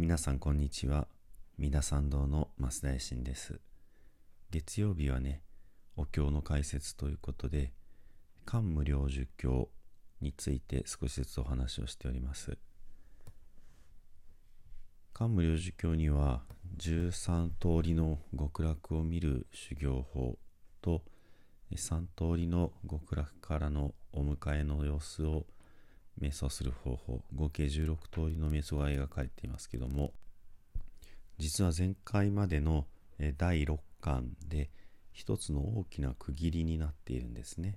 皆さんこんにちは。皆さん堂の増田衛進です。月曜日はね、お経の解説ということで、漢無量寿経について少しずつお話をしております。漢無量寿経には13通りの極楽を見る修行法と3通りの極楽からのお迎えの様子を瞑想する方法合計16通りの瞑想が描かれていますけども実は前回までの第6巻で一つの大きな区切りになっているんですね。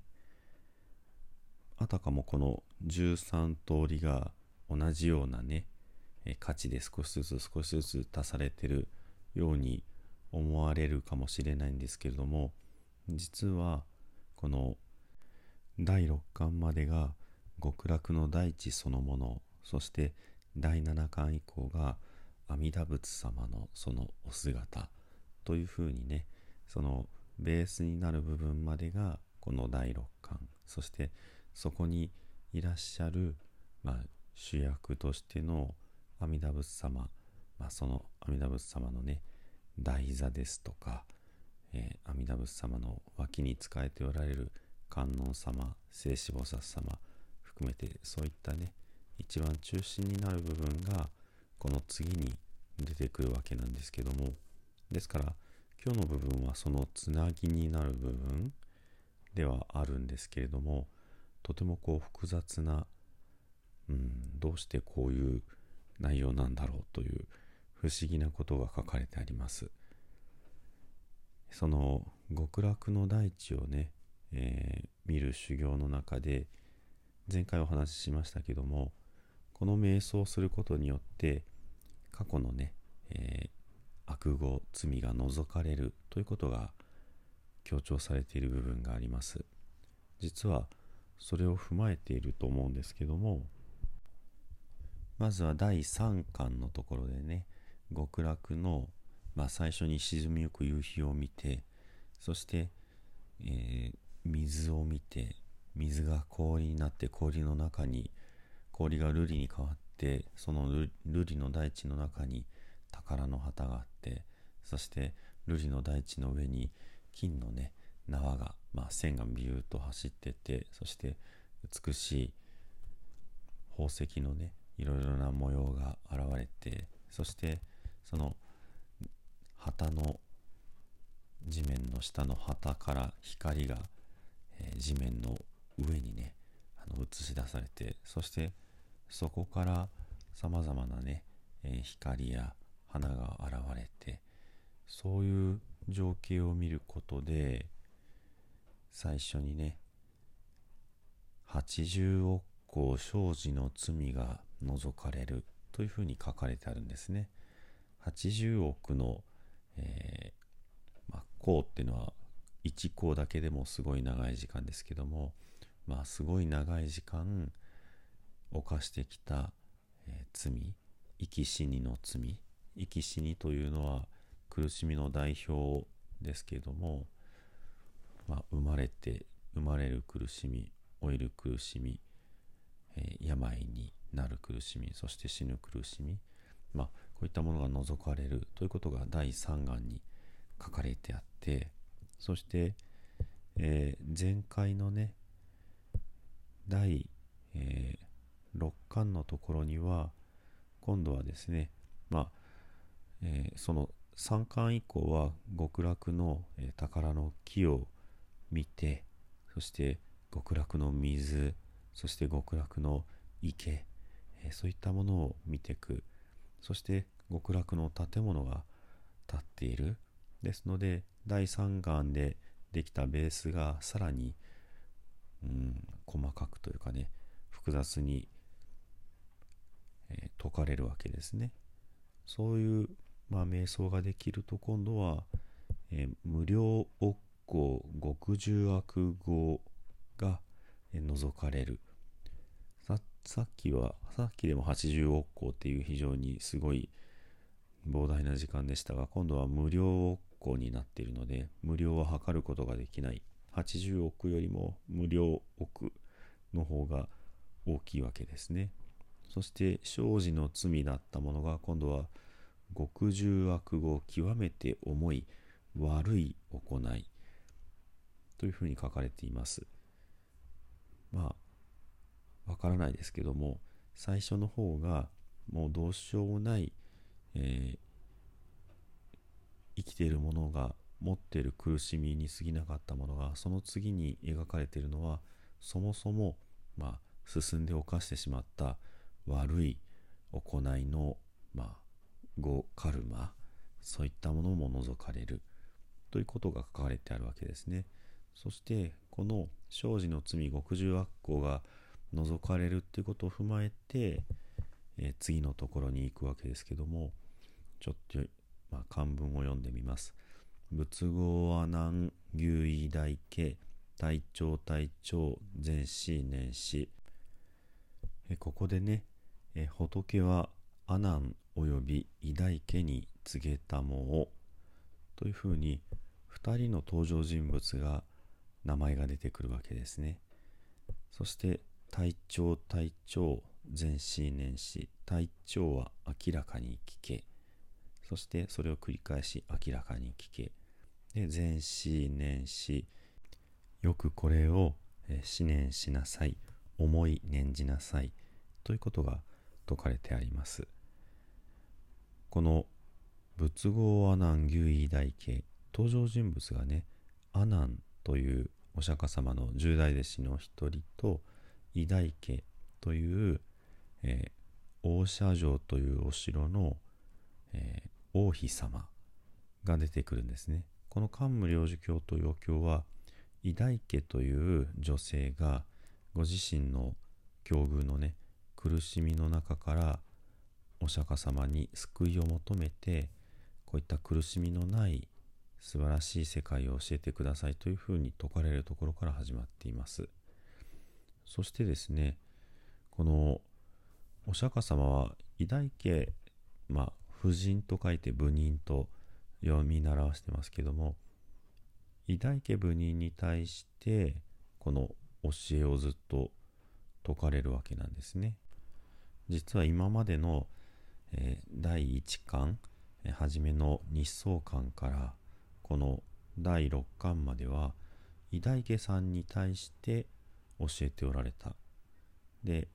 あたかもこの13通りが同じようなね価値で少しずつ少しずつ足されてるように思われるかもしれないんですけれども実はこの第6巻までが極楽の大地そのものそして第7巻以降が阿弥陀仏様のそのお姿というふうにねそのベースになる部分までがこの第6巻そしてそこにいらっしゃる、まあ、主役としての阿弥陀仏様、まあ、その阿弥陀仏様のね台座ですとか、えー、阿弥陀仏様の脇に仕えておられる観音様聖子菩薩様含めてそういったね一番中心になる部分がこの次に出てくるわけなんですけども。ですから今日の部分はそのつなぎになる部分ではあるんですけれどもとてもこう複雑な、うん、どうしてこういう内容なんだろうという不思議なことが書かれてあります。その極楽の大地をね、えー、見る修行の中で前回お話ししましたけどもこの瞑想をすることによって過去のね、えー、悪語罪が除かれるということが強調されている部分があります。実はそれを踏まえていると思うんですけどもまずは第3巻のところでね極楽の、まあ、最初に沈みゆく夕日を見てそして、えー、水を見て水が氷になって氷の中に氷が瑠璃に変わってその瑠璃の大地の中に宝の旗があってそして瑠璃の大地の上に金のね縄が、まあ、線がビューッと走っててそして美しい宝石のねいろいろな模様が現れてそしてその旗の地面の下の旗から光が、え、地面の上にねあの映し出されてそしてそこからさまざまなね、え、光や花が現れてそういう情景を見ることで最初にね80億個生じの罪が除かれるというふうに書かれてあるんですね。80億の、えーまあ、項っていうのは1項だけでもすごい長い時間ですけどもまあすごい長い時間犯してきた、えー、罪生き死にの罪生き死にというのは苦しみの代表ですけれども、まあ、生まれて生まれる苦しみ老いる苦しみ、えー、病になる苦しみそして死ぬ苦しみ、まあ、こういったものが除かれるということが第3眼に書かれてあってそして、えー、前回のね第、えー、6巻のところには今度はですねまあ、えー、その3巻以降は極楽の、えー、宝の木を見てそして極楽の水そして極楽の池、えー、そういったものを見ていく。そして極楽の建物が建っている。ですので第3巻でできたベースがさらにうん、細かくというかね複雑に、えー、解かれるわけですね。そういう、まあ、瞑想ができると今度は、えー、無料億劫極重悪語が、えー、除かれる。ささっきはさっきでも80億劫っていう非常にすごい膨大な時間でしたが今度は無料億劫になっているので無料は測ることができない。80億よりも無料億。の方が大きいわけですね。そして生児の罪だったものが今度は極重悪語極めて重い悪い行いというふうに書かれています。まあわからないですけども最初の方がもうどうしようもない、えー、生きているものが持っている苦しみに過ぎなかったものがその次に描かれているのはそもそも、まあ、進んで犯してしまった悪い行いの、まあ、語カルマそういったものも除かれるということが書かれてあるわけですね。そしてこの生児の罪極重悪行が除かれるっていうことを踏まえて、えー、次のところに行くわけですけどもちょっと、まあ、漢文を読んでみます。仏語阿南牛医大家体調体調前死年死えここでねえ仏は阿南及び偉大家に告げたもを。というふうに2人の登場人物が名前が出てくるわけですね。そして体調体調前死年死体調は明らかに聞け。そしてそれを繰り返し明らかに聞け。で前死年死よくこれを思念しなさい思い念じなさいということが説かれてあります。この仏語阿南牛医大家登場人物がね阿南というお釈迦様の十大弟子の一人と偉大家という、えー、大社城というお城の、えー、王妃様が出てくるんですね。この桓武領事教と余教は偉大家という女性がご自身の境遇のね苦しみの中からお釈迦様に救いを求めてこういった苦しみのない素晴らしい世界を教えてくださいというふうに説かれるところから始まっています。そしてですねこのお釈迦様は偉大家まあ婦人と書いて部人と読み習わしてますけども偉大家部人に対してこの教えをずっと説かれるわけなんですね。実は今までの、えー、第1巻、えー、初めの日相巻からこの第6巻までは偉大家さんに対して教えておられた。で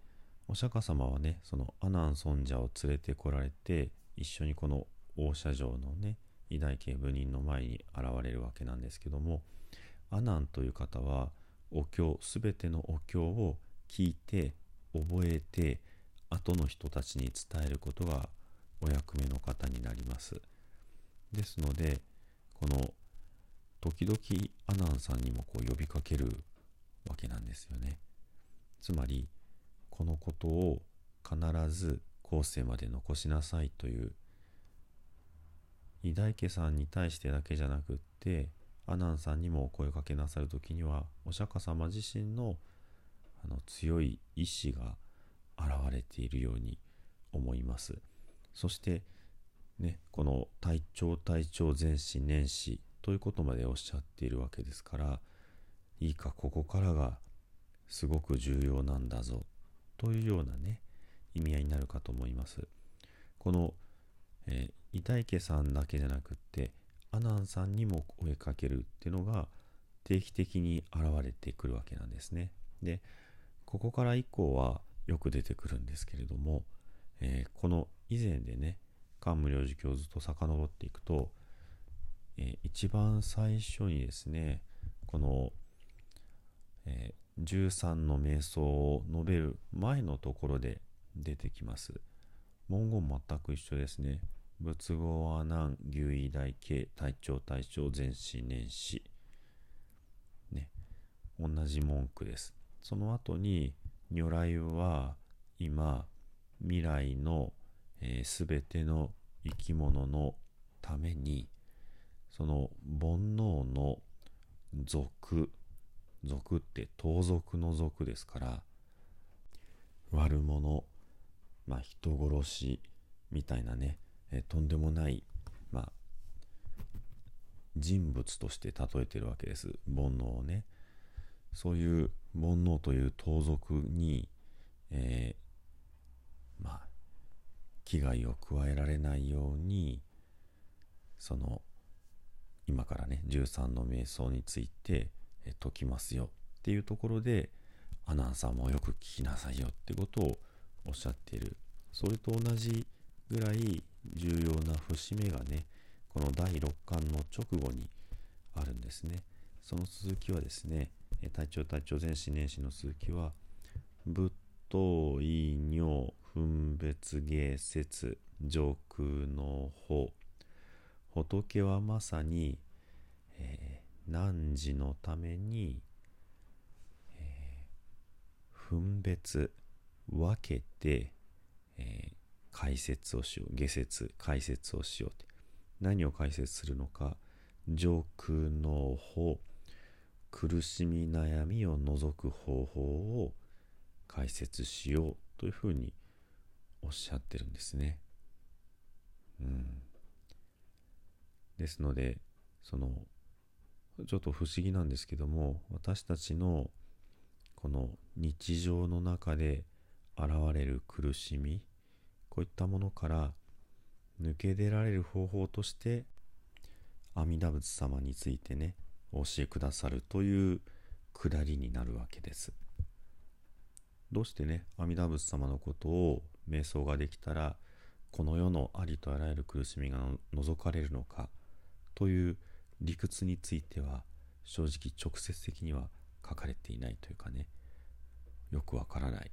お釈迦様はねその阿南尊者を連れてこられて一緒にこの大社城のね偉大警部人の前に現れるわけなんですけども阿南という方はお経全てのお経を聞いて覚えて後の人たちに伝えることがお役目の方になります。ですのでこの時々阿南さんにもこう呼びかけるわけなんですよね。つまりこのことを必ず後世まで残しなさいという大家さんに対してだけじゃなくって阿南さんにもお声かけなさる時にはお釈迦様自身のあの強い意志が現れているように思います。そしてねこの体調体調前死年始ということまでおっしゃっているわけですからいいかここからがすごく重要なんだぞというようなね意味合いになるかと思います。この、えー、板池さんだけじゃなくって阿南さんにも声かけるっていうのが定期的に現れてくるわけなんですね。でここから以降はよく出てくるんですけれども、えー、この以前でね桓武領事教ずっと遡っていくと、えー、一番最初にですねこの、えー、13の瞑想を述べる前のところで出てきます。文言全く一緒ですね。仏語は南牛医大系体調体調全死年死ね。同じ文句です。その後に如来は今未来のすべ、えー、ての生き物のためにその煩悩の俗俗って盗賊の俗ですから悪者まあ人殺しみたいなねえとんでもない、まあ、人物として例えてるわけです。煩悩をね。そういう煩悩という盗賊に、えまあ危害を加えられないようにその今からね13の瞑想についてえ解きますよっていうところでアナンさんもよく聞きなさいよってことをおっしゃっているそれと同じぐらい重要な節目がねこの第6巻の直後にあるんですね。その続きはですね体調体調全史年始の続きは仏頭異尿分別芸説上空の法。仏はまさに、えー、汝のために、えー、分別分けて、えー、解説をしよう。下説。解説をしようって。何を解説するのか。上空の法苦しみ悩みを除く方法を。解説しようというふうにおっしゃってるんですね。うん。ですので、その、ちょっと不思議なんですけども、私たちのこの日常の中で現れる苦しみ、こういったものから抜け出られる方法として、阿弥陀仏様についてね、お教えくださるというくだりになるわけです。どうしてね、阿弥陀仏様のことを瞑想ができたら、この世のありとあらゆる苦しみが除かれるのかという理屈については、正直直接的には書かれていないというかね、よくわからない。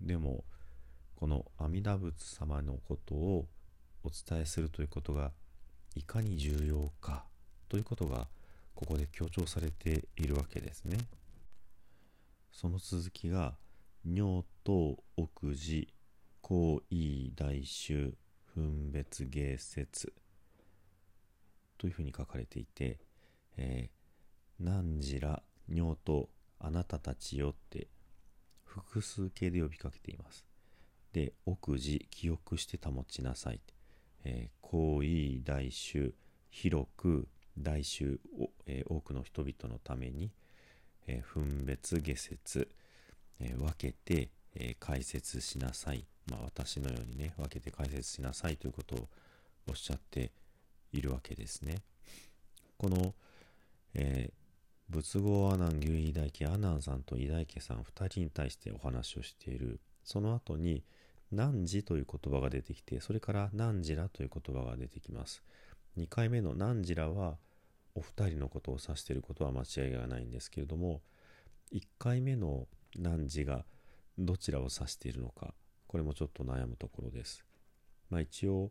でも、この阿弥陀仏様のことをお伝えするということがいかに重要かということがここで強調されているわけですね。その続きが尿等奥寺行為大衆分別芸説というふうに書かれていて、えー、何時ら尿とあなたたちよって複数形で呼びかけています。で、奥寺記憶して保ちなさい。えー、行為大衆広く大衆を、えー、多くの人々のために、えー、分別下説、え分けて、え解説しなさい。まあ、私のようにね、分けて解説しなさいということをおっしゃっているわけですね。この、え、仏語阿南牛医大家阿南さんと医大家さん2人に対してお話をしている。その後に、汝という言葉が出てきて、それから汝らという言葉が出てきます。2回目の汝らは、お二人のことを指していることは間違いがないんですけれども1回目の汝がどちらを指しているのかこれもちょっと悩むところです。まあ、一応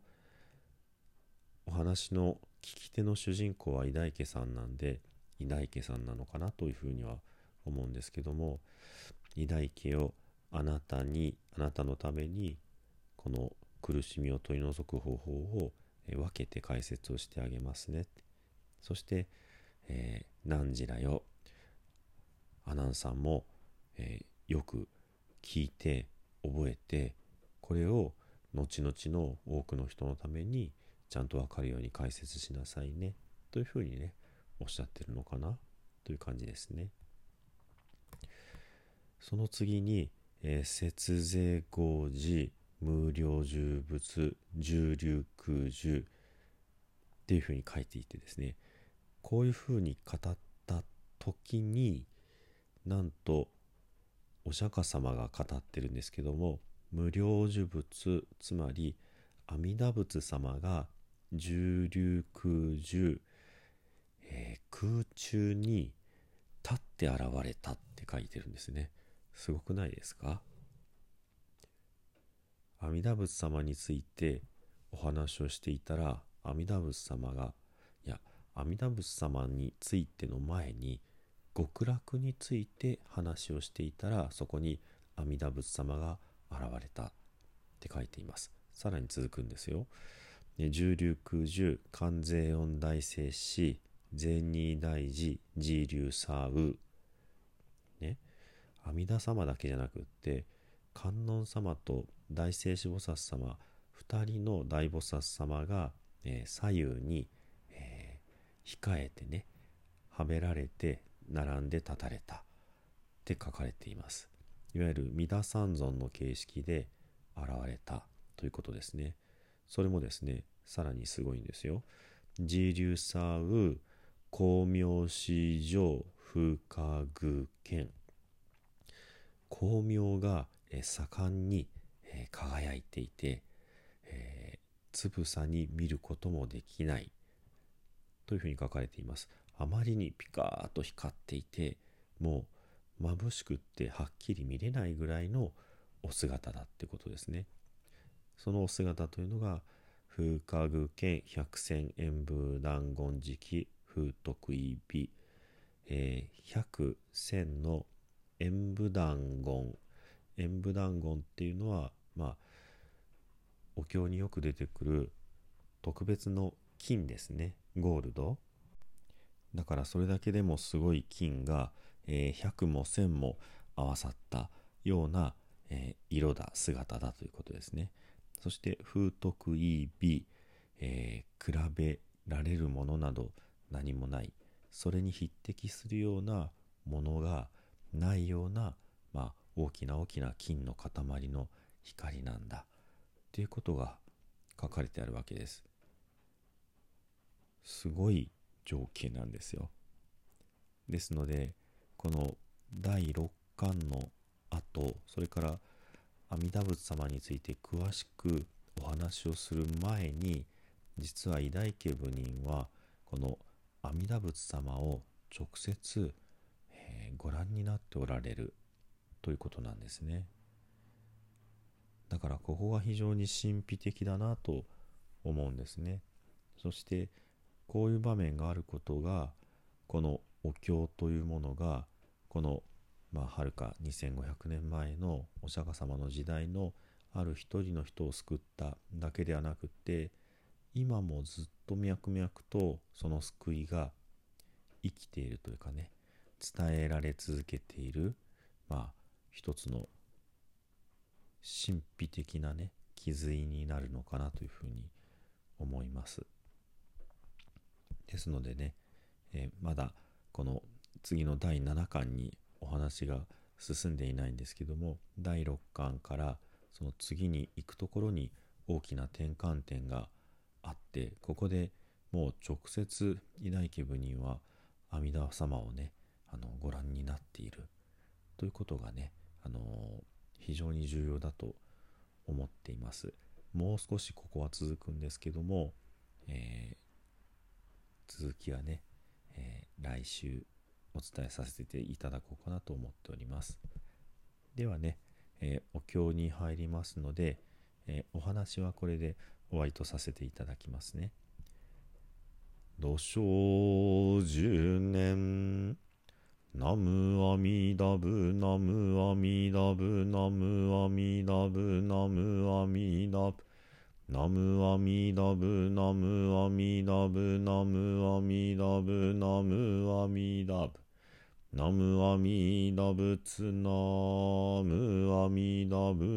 お話の聞き手の主人公は井大家さんなんで井大家さんなのかなというふうには思うんですけども井大家をあなたにあなたのためにこの苦しみを取り除く方法を分けて解説をしてあげますねそして、えー、何時だよ。アナンサーも、えー、よく聞いて、覚えて、これを後々の多くの人のためにちゃんとわかるように解説しなさいね。というふうにね、おっしゃってるのかな？という感じですね。その次に、えー、節税合事、無料重物、重流空重っていうふうに書いていてですね、こういうふうに語った時になんとお釈迦様が語ってるんですけども無料呪物つまり阿弥陀仏様が重流空重、えー、空中に立って現れたって書いてるんですね。すごくないですか？阿弥陀仏様についてお話をしていたら阿弥陀仏様がいや阿弥陀仏様についての前に極楽について話をしていたらそこに阿弥陀仏様が現れたって書いています。さらに続くんですよ。十流空十関税音大聖師善二大寺自流サウ阿弥陀様だけじゃなくって観音様と大聖子菩薩様2人の大菩薩様が、えー、左右にえ控えてねはめられて並んで立たれたって書かれていますいわゆる三田三尊の形式で現れたということですね。それもですね、さらにすごいんですよ。自流さう光明市場風化具県光明が盛んに輝いていて、え、つぶさに見ることもできないというふうに書かれています。あまりにピカーッと光っていてもう眩しくってはっきり見れないぐらいのお姿だってことですね。そのお姿というのが風化具剣百戦演武断言時期風徳意美、えー、百戦の演武断言演武断言っていうのはまあお経によく出てくる特別の金ですね。ゴールド。だからそれだけでもすごい金が、えー、100も1000も合わさったような、えー、色だ姿だということですね。そして風徳いい美、比べられるものなど何もない。それに匹敵するようなものがないような、まあ、大きな大きな金の塊の光なんだ。っていうことが書かれてあるわけです。すごい情景なんですよ。ですのでこの第6巻の後それから阿弥陀仏様について詳しくお話をする前に実は偉大家部人はこの阿弥陀仏様を直接、えー、ご覧になっておられるということなんですね。だからここが非常に神秘的だなと思うんですね。そしてこういう場面があることがこのお経というものがこのまあ、はるか2500年前のお釈迦様の時代のある一人の人を救っただけではなくて今もずっと脈々とその救いが生きているというかね伝えられ続けているまあ一つの神秘的なね気づいになるのかなというふうに思います。ですのでね、えー、まだこの次の第7巻にお話が進んでいないんですけども第6巻からその次に行くところに大きな転換点があってここでもう直接偉大家部人は阿弥陀様をねあのご覧になっている。ということがねあの非常に重要だと思っています。もう少しここは続くんですけども、えー、続きはね、えー、来週お伝えさせていただこうかなと思っております。ではね、えー、お経に入りますので、えお話はこれで終わりとさせていただきますね。土生十年ナムアミダブナムアミダブナムアミダブナムアミダブ。ナムアミダブナムアミダブナムアミダブナムアミダブ。ナムアミダブツナムアミダブ。